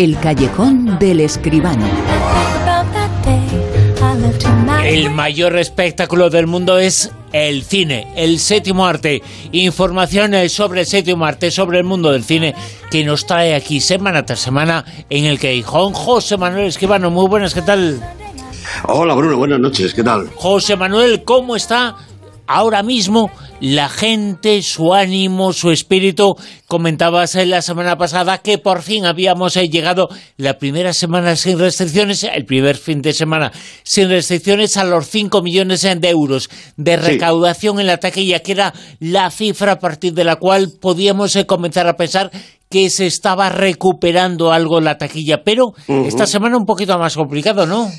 El callejón del escribano. El mayor espectáculo del mundo es el cine, el séptimo arte. Información sobre el séptimo arte, sobre el mundo del cine, que nos trae aquí semana tras semana en el Callejón José Manuel Escribano. Muy buenas, ¿qué tal? Hola Bruno, buenas noches, ¿qué tal? José Manuel, ¿cómo está ahora mismo la gente, su ánimo, su espíritu. Comentabas en la semana pasada que por fin habíamos eh, llegado la primera semana sin restricciones, el primer fin de semana sin restricciones a los 5 millones de euros de recaudación en la taquilla, que era la cifra a partir de la cual podíamos eh, comenzar a pensar que se estaba recuperando algo la taquilla, pero esta semana un poquito más complicado, ¿no?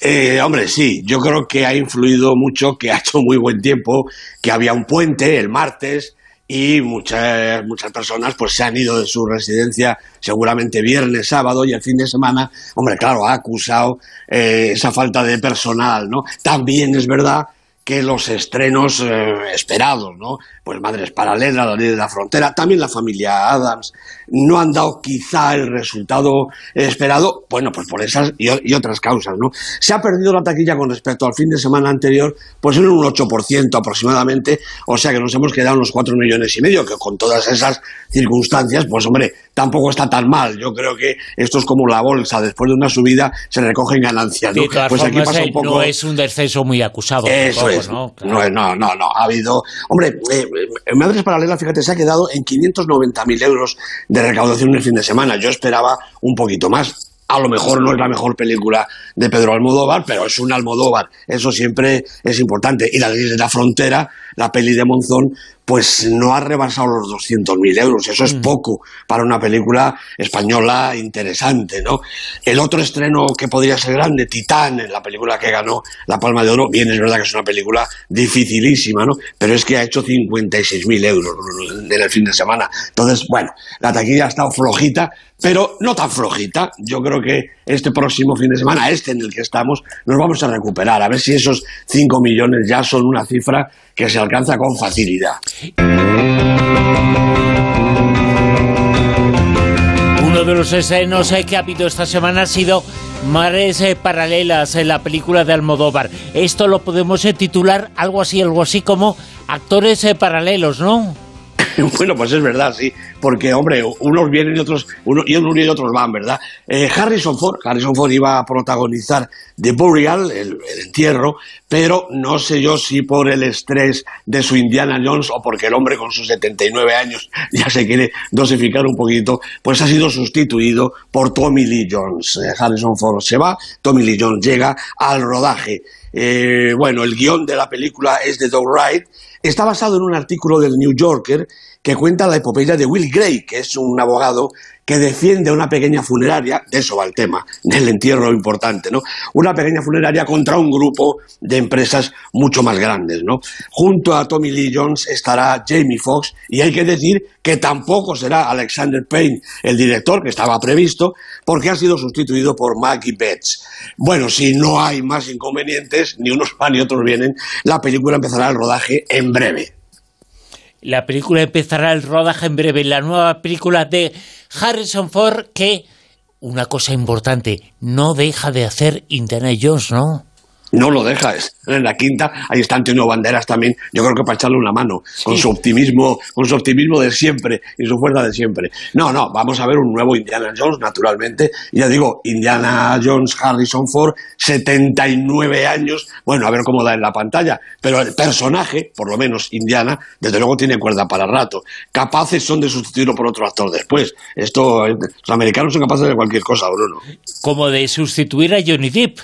Eh, hombre, sí, yo creo que ha influido mucho, que ha hecho muy buen tiempo, que había un puente el martes y muchas, muchas personas pues se han ido de su residencia seguramente viernes, sábado y el fin de semana, hombre, claro, ha acusado eh, esa falta de personal, ¿no? También es verdad que los estrenos eh, esperados, ¿no? Pues Madres Paralelas, La Ley de la Frontera, también la familia Adams, no han dado quizá el resultado esperado, bueno, pues por esas y, otras causas, ¿no? Se ha perdido la taquilla con respecto al fin de semana anterior, pues en un 8% aproximadamente, o sea que nos hemos quedado unos 4 millones y medio, que con todas esas circunstancias, pues hombre, tampoco está tan mal. Yo creo que esto es como la bolsa, después de una subida se recogen ganancias, ¿no? pues aquí pasa un poco... no es un descenso muy acusado. Eso es, ¿no? No, no, no, no, ha habido... Hombre, eh, en Madres Paralelas, fíjate, se ha quedado en 590.000 euros de recaudación en el fin de semana. Yo esperaba un poquito más. A lo mejor no es la mejor película de Pedro Almodóvar, pero es un Almodóvar. Eso siempre es importante. Y la ley de la frontera, la peli de Monzón, pues no ha rebasado los 200.000 euros. Eso es mm. poco para una película española interesante, ¿no? El otro estreno que podría ser grande, Titán, en la película que ganó la Palma de Oro, bien es verdad que es una película dificilísima, ¿no? Pero es que ha hecho 56.000 euros en el fin de semana. Entonces, bueno, la taquilla ha estado flojita, pero no tan flojita. Yo creo que este próximo fin de semana, este en el que estamos, nos vamos a recuperar. A ver si esos 5 millones ya son una cifra que se alcanza con facilidad. Uno de los escenos que ha habido esta semana ha sido Mares Paralelas, en la película de Almodóvar. Esto lo podemos titular algo así, algo así como actores paralelos, ¿no? bueno, pues es verdad, sí, porque, hombre, unos vienen y otros, uno, y unos y otros van, ¿verdad? Eh, Harrison Ford, Harrison Ford iba a protagonizar The Burial, el, entierro, pero no sé yo si por el estrés de su Indiana Jones o porque el hombre con sus 79 años ya se quiere dosificar un poquito, pues ha sido sustituido por Tommy Lee Jones. Eh, Harrison Ford se va, Tommy Lee Jones llega al rodaje. Eh, bueno, el guion de la película es de Doug Wright, está basado en un artículo del New Yorker que cuenta la epopeya de Will Gray, que es un abogado que defiende una pequeña funeraria, de eso va el tema, del entierro importante, ¿no? Una pequeña funeraria contra un grupo de empresas mucho más grandes, ¿no? Junto a Tommy Lee Jones estará Jamie Foxx y hay que decir que tampoco será Alexander Payne el director que estaba previsto porque ha sido sustituido por Maggie Betts. Bueno, si no hay más inconvenientes, ni unos van ni otros vienen, la película empezará el rodaje en breve. La película empezará el rodaje en breve, la nueva película de Harrison Ford que, una cosa importante, no deja de hacer Indiana Jones, ¿no? No lo deja. En la quinta ahí está Antonio Banderas también, yo creo que para echarle una mano, con su optimismo, con su optimismo de siempre y su fuerza de siempre. No, no, vamos a ver un nuevo Indiana Jones, naturalmente. Ya digo, Indiana Jones, Harrison Ford, 79 años, bueno, a ver cómo da en la pantalla, pero el personaje, por lo menos Indiana, desde luego tiene cuerda para rato. Capaces son de sustituirlo por otro actor después. Esto, los americanos son capaces de cualquier cosa, Bruno. Como de sustituir a Johnny Depp.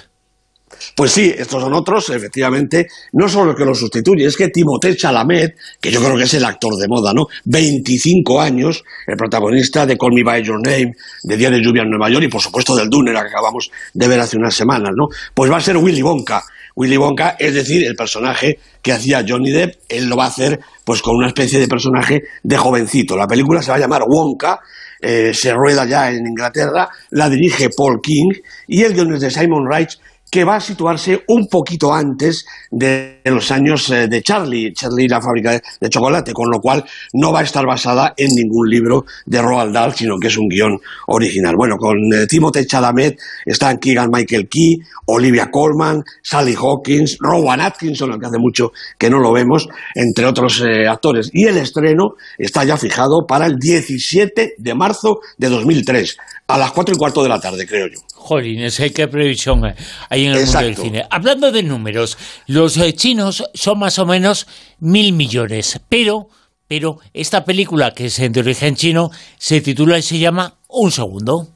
Pues sí, estos son otros, efectivamente, no solo los que lo sustituye, es que Timothée Chalamet, que yo creo que es el actor de moda, ¿no? 25 años, el protagonista de Call Me By Your Name, de Día de Lluvia en Nueva York y por supuesto del Dune, que acabamos de ver hace unas semanas, ¿no? Pues va a ser Willy Wonka. Willy Wonka, es decir, el personaje que hacía Johnny Depp, él lo va a hacer pues con una especie de personaje de jovencito. La película se va a llamar Wonka, eh, se rueda ya en Inglaterra, la dirige Paul King y el guion es de Simon Wright que va a situarse un poquito antes de los años eh, de Charlie, Charlie la fábrica de chocolate, con lo cual no va a estar basada en ningún libro de Roald Dahl, sino que es un guion original. Bueno, con eh, Timothée Chalamet están Keegan Michael Key, Olivia Colman, Sally Hawkins, Rowan Atkinson, al que hace mucho que no lo vemos, entre otros eh, actores. Y el estreno está ya fijado para el 17 de marzo de 2003, a las 4 y cuarto de la tarde, creo yo. Jolines, qué previsión hay en el mundo del cine. Hablando de números, los eh, chinos son más o menos mil millones, pero, pero esta película, que es de origen chino, se titula y se llama Un Segundo.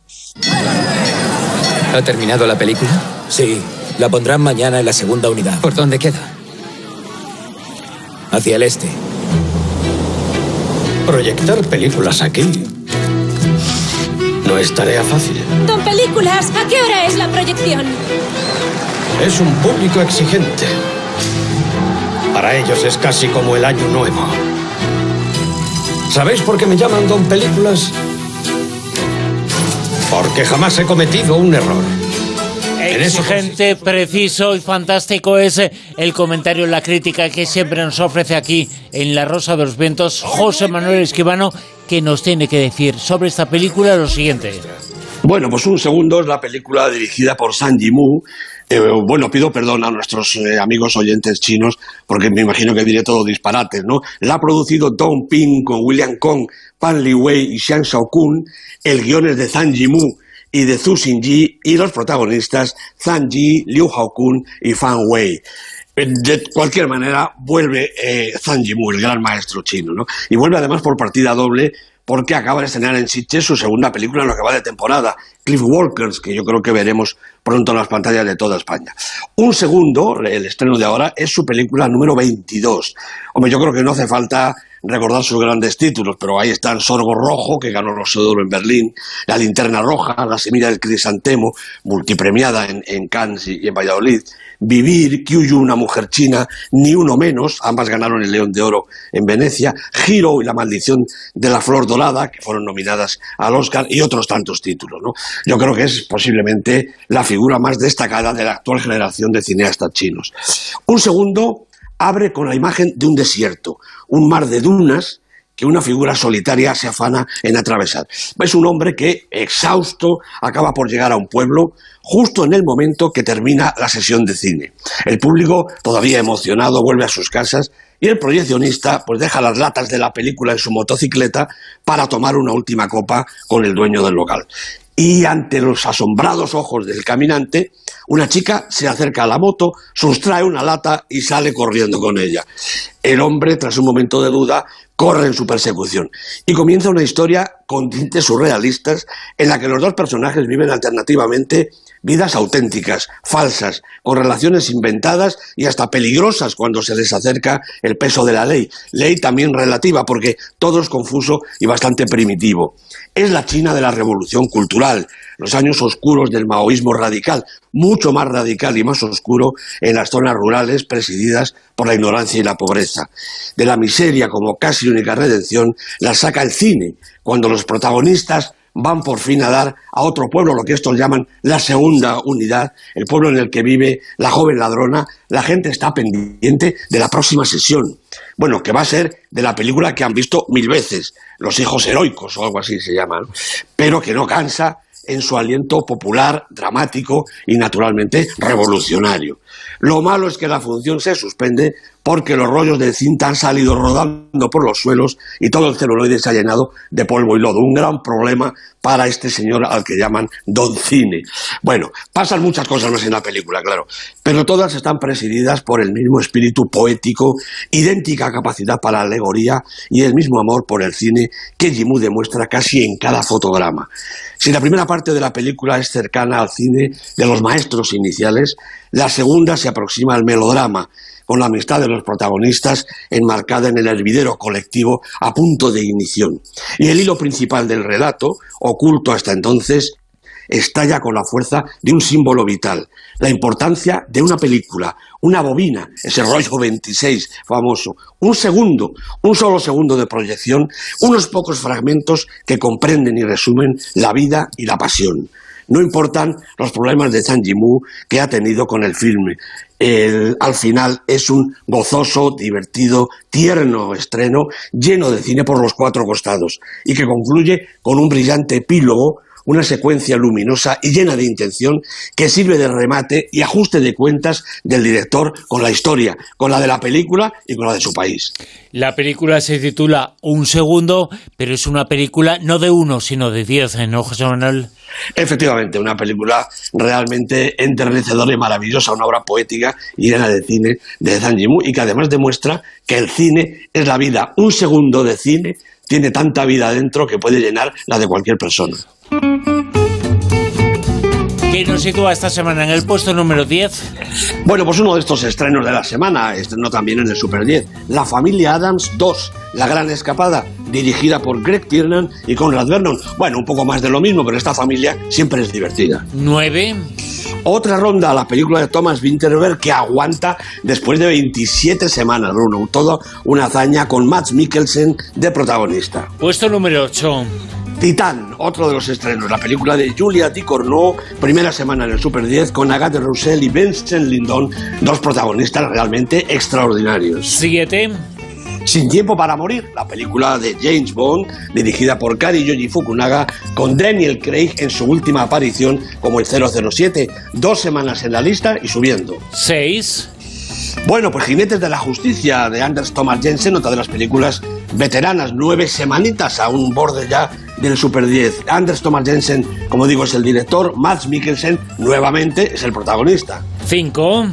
¿Ha terminado la película? Sí, la pondrán mañana en la segunda unidad. ¿Por dónde queda? Hacia el este. Proyectar películas aquí no es tarea fácil. Don Películas, ¿a qué hora es la proyección? Es un público exigente. Para ellos es casi como el año nuevo. ¿Sabéis por qué me llaman Don Películas? Porque jamás he cometido un error. Exigente, preciso y fantástico es el comentario, la crítica que siempre nos ofrece aquí en La Rosa de los Vientos José Manuel Esquivano, que nos tiene que decir sobre esta película lo siguiente. Bueno, pues un segundo es la película dirigida por San Yimou. Eh, bueno, pido perdón a nuestros eh, amigos oyentes chinos, porque me imagino que diré todo disparates, ¿no? La ha producido Dong Ping con William Kong, Pan Li Wei y Xiang Shaokun. El guion es de Zhang Yimou y de Zhu Xinji y los protagonistas Zhang Yi, Liu Haokun y Fan Wei. De cualquier manera, vuelve eh, Zhang Yimou, el gran maestro chino, ¿no? Y vuelve además por partida doble porque acaba de estrenar en Sitges su segunda película en lo que va de temporada, Cliff Walkers, que yo creo que veremos pronto en las pantallas de toda España. Un segundo, el estreno de ahora, es su película número 22. Hombre, yo creo que no hace falta recordar sus grandes títulos, pero ahí están Sorgo Rojo, que ganó los Oro en Berlín, La Linterna Roja, La Semilla del Crisantemo, multipremiada en, en Cannes y en Valladolid, Vivir, Kyuyu, una mujer china, Ni uno menos, ambas ganaron el León de Oro en Venecia, Giro y La maldición de la flor dorada, que fueron nominadas al Oscar, y otros tantos títulos. ¿no? Yo creo que es posiblemente la figura más destacada de la actual generación de cineastas chinos. Un segundo abre con la imagen de un desierto, un mar de dunas que una figura solitaria se afana en atravesar. Es un hombre que, exhausto, acaba por llegar a un pueblo justo en el momento que termina la sesión de cine. El público, todavía emocionado, vuelve a sus casas y el proyeccionista pues deja las latas de la película en su motocicleta para tomar una última copa con el dueño del local. Y ante los asombrados ojos del caminante, una chica se acerca a la moto, sustrae una lata y sale corriendo con ella. El hombre, tras un momento de duda, corre en su persecución. Y comienza una historia con tintes surrealistas en la que los dos personajes viven alternativamente vidas auténticas, falsas, con relaciones inventadas y hasta peligrosas cuando se les acerca el peso de la ley. Ley también relativa porque todo es confuso y bastante primitivo. Es la China de la revolución cultural, los años oscuros del maoísmo radical, mucho más radical y más oscuro en las zonas rurales presididas por la ignorancia y la pobreza. De la miseria como casi única redención la saca el cine, cuando los protagonistas van por fin a dar a otro pueblo, lo que estos llaman la segunda unidad, el pueblo en el que vive la joven ladrona, la gente está pendiente de la próxima sesión. Bueno, que va a ser de la película que han visto mil veces, Los hijos heroicos o algo así se llama, pero que no cansa en su aliento popular, dramático y naturalmente revolucionario. Lo malo es que la función se suspende porque los rollos de cinta han salido rodando por los suelos y todo el celuloide se ha llenado de polvo y lodo. Un gran problema para este señor al que llaman Don Cine. Bueno, pasan muchas cosas más en la película, claro, pero todas están presididas por el mismo espíritu poético, idéntica capacidad para la alegoría y el mismo amor por el cine que Jimú demuestra casi en cada fotograma. Si la primera parte de la película es cercana al cine de los maestros iniciales, la segunda se aproxima al melodrama, con la amistad de los protagonistas enmarcada en el hervidero colectivo a punto de ignición. Y el hilo principal del relato, oculto hasta entonces, estalla con la fuerza de un símbolo vital, la importancia de una película, una bobina, ese rollo 26 famoso, un segundo, un solo segundo de proyección, unos pocos fragmentos que comprenden y resumen la vida y la pasión. No importan los problemas de Zhang Yimou que ha tenido con el filme. al final es un gozoso, divertido, tierno estreno, lleno de cine por los cuatro costados, y que concluye con un brillante epílogo una secuencia luminosa y llena de intención que sirve de remate y ajuste de cuentas del director con la historia, con la de la película y con la de su país. La película se titula Un segundo, pero es una película no de uno, sino de diez, ¿no, José? Efectivamente, una película realmente enternecedora y maravillosa, una obra poética y llena de cine de Zhang Yimou y que además demuestra que el cine es la vida. Un segundo de cine tiene tanta vida dentro que puede llenar la de cualquier persona. ¿Qué nos sitúa esta semana en el puesto número 10? Bueno, pues uno de estos estrenos de la semana, estrenó también en el Super 10, La familia Adams 2, La gran escapada, dirigida por Greg Tiernan y Conrad Vernon. Bueno, un poco más de lo mismo, pero esta familia siempre es divertida. 9. Otra ronda, la película de Thomas Winterberg que aguanta después de 27 semanas, Bruno. Todo una hazaña con Max Mikkelsen de protagonista. Puesto número 8. Titán, otro de los estrenos, la película de Julia Corneau, primera semana en el Super 10 con Agatha Roussel y Vincent Lindon, dos protagonistas realmente extraordinarios. Siete. Sin tiempo para morir, la película de James Bond, dirigida por Kari Yoji Fukunaga, con Daniel Craig en su última aparición como el 007, dos semanas en la lista y subiendo. Seis. Bueno, pues Jinetes de la Justicia de Anders Thomas Jensen, otra de las películas veteranas, nueve semanitas a un borde ya del Super 10. Anders Thomas Jensen, como digo, es el director, Max Mikkelsen, nuevamente, es el protagonista. Cinco.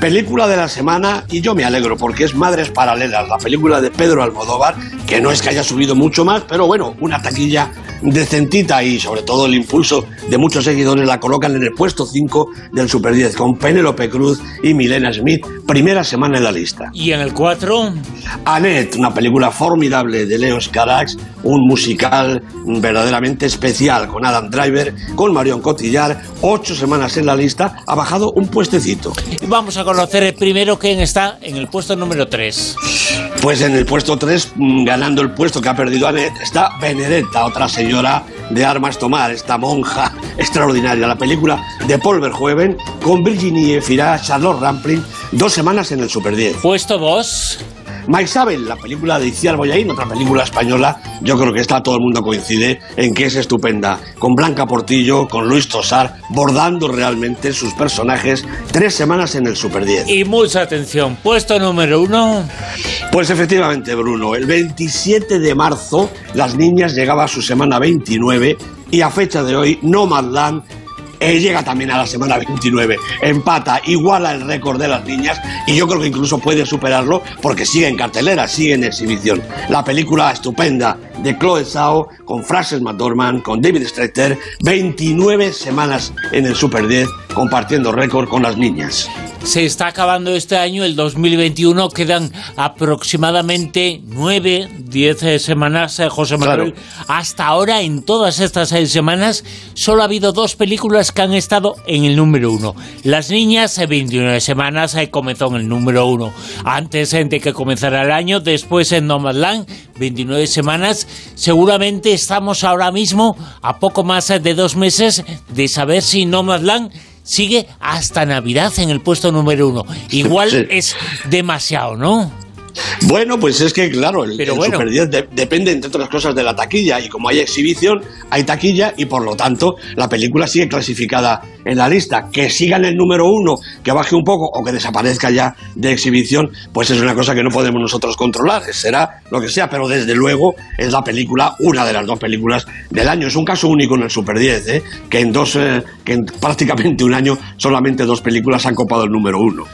Película de la semana, y yo me alegro porque es Madres Paralelas, la película de Pedro Almodóvar, que no es que haya subido mucho más, pero bueno, una taquilla decentita y sobre todo el impulso de muchos seguidores la colocan en el puesto 5 del Super 10 con Penélope Cruz y Milena Smith, primera semana en la lista. ¿Y en el 4? Annette, una película formidable de Leos Carax, un musical verdaderamente especial con Adam Driver, con Marion Cotillard, ocho semanas en la lista, ha bajado un puestecito. Vamos a conocer el primero quién está en el puesto número 3. Pues en el puesto 3, mm, ganando el puesto que ha perdido Annette, está Benedetta, otra señora de armas tomar, esta monja extraordinaria. La película de Paul Verhoeven con Virginie Efira, Charlotte Rampling, dos semanas en el Super 10. Puesto 2. Maisabel, la película de Iciar Boyaín, otra película española, yo creo que está todo el mundo coincide en que es estupenda, con Blanca Portillo, con Luis Tosar, bordando realmente sus personajes tres semanas en el Super 10. Y mucha atención, puesto número uno. Pues efectivamente, Bruno, el 27 de marzo las niñas llegaba a su semana 29 y a fecha de hoy Nomadland eh, llega también a la semana 29, empata, iguala el récord de las niñas y yo creo que incluso puede superarlo porque sigue en cartelera, sigue en exhibición. La película estupenda de Chloe Zhao con Frances McDormand, con David Streeter, 29 semanas en el Super 10 compartiendo récord con las niñas. Se está acabando este año, el 2021, quedan aproximadamente 9, 10 eh, semanas, eh, José Manuel. Hasta ahora, en todas estas seis semanas, solo ha habido dos películas que han estado en el número uno. Las Niñas, 29 semanas, comenzó en el número uno. Antes de que comenzara el año, después en Nomadland, 29 semanas. Seguramente estamos ahora mismo a poco más de dos meses de saber si Nomadland sigue hasta Navidad en el puesto número uno. Igual es demasiado, ¿no? Bueno, pues es que, claro, el, Super 10 depende, entre otras cosas, de la taquilla. Y como hay exhibición, hay taquilla y por lo tanto la película sigue clasificada en la lista. Que siga en el número uno, que baje un poco o que desaparezca ya de exhibición, pues es una cosa que no podemos nosotros controlar. Será lo que sea, pero desde luego es la película, una de las dos películas del año. Es un caso único en el Super 10, ¿eh? que en dos, eh, que en prácticamente un año solamente dos películas han copado el número uno.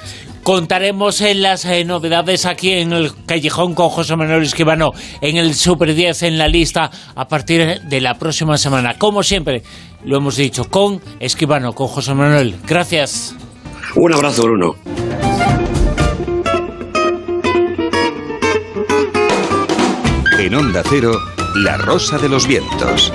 Contaremos en las eh, novedades aquí en el Callejón con José Manuel Esquivano en el Super 10 en la lista a partir de la próxima semana. Como siempre, lo hemos dicho, con Esquivano, con José Manuel. Gracias. Un abrazo, Bruno. En Onda Cero, La Rosa de los Vientos.